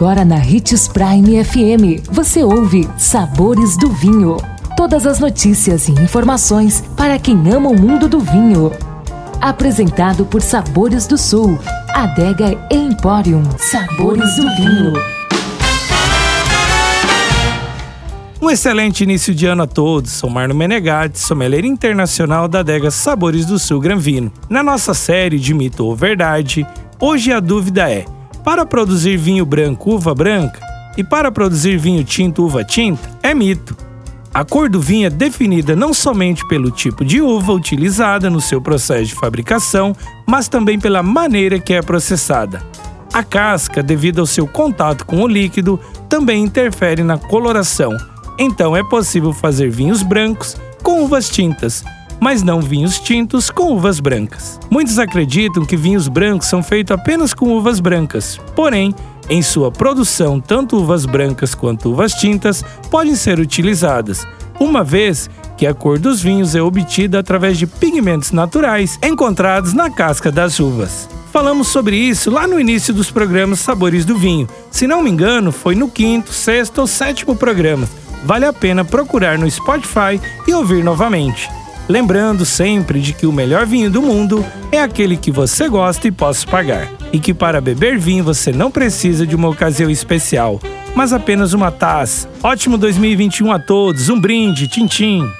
Agora na Ritz Prime FM, você ouve Sabores do Vinho. Todas as notícias e informações para quem ama o mundo do vinho. Apresentado por Sabores do Sul, Adega Emporium. Sabores do Vinho. Um excelente início de ano a todos. Sou Marno Menegatti, sommelier internacional da adega Sabores do Sul Gran Vino. Na nossa série de mito ou verdade, hoje a dúvida é: para produzir vinho branco uva branca e para produzir vinho tinto uva tinta, é mito. A cor do vinho é definida não somente pelo tipo de uva utilizada no seu processo de fabricação, mas também pela maneira que é processada. A casca, devido ao seu contato com o líquido, também interfere na coloração. Então é possível fazer vinhos brancos com uvas tintas, mas não vinhos tintos com uvas brancas. Muitos acreditam que vinhos brancos são feitos apenas com uvas brancas, porém, em sua produção, tanto uvas brancas quanto uvas tintas podem ser utilizadas, uma vez que a cor dos vinhos é obtida através de pigmentos naturais encontrados na casca das uvas. Falamos sobre isso lá no início dos programas Sabores do Vinho. Se não me engano, foi no quinto, sexto ou sétimo programa. Vale a pena procurar no Spotify e ouvir novamente. Lembrando sempre de que o melhor vinho do mundo é aquele que você gosta e possa pagar. E que para beber vinho você não precisa de uma ocasião especial, mas apenas uma taça. Ótimo 2021 a todos, um brinde, tchim-tchim!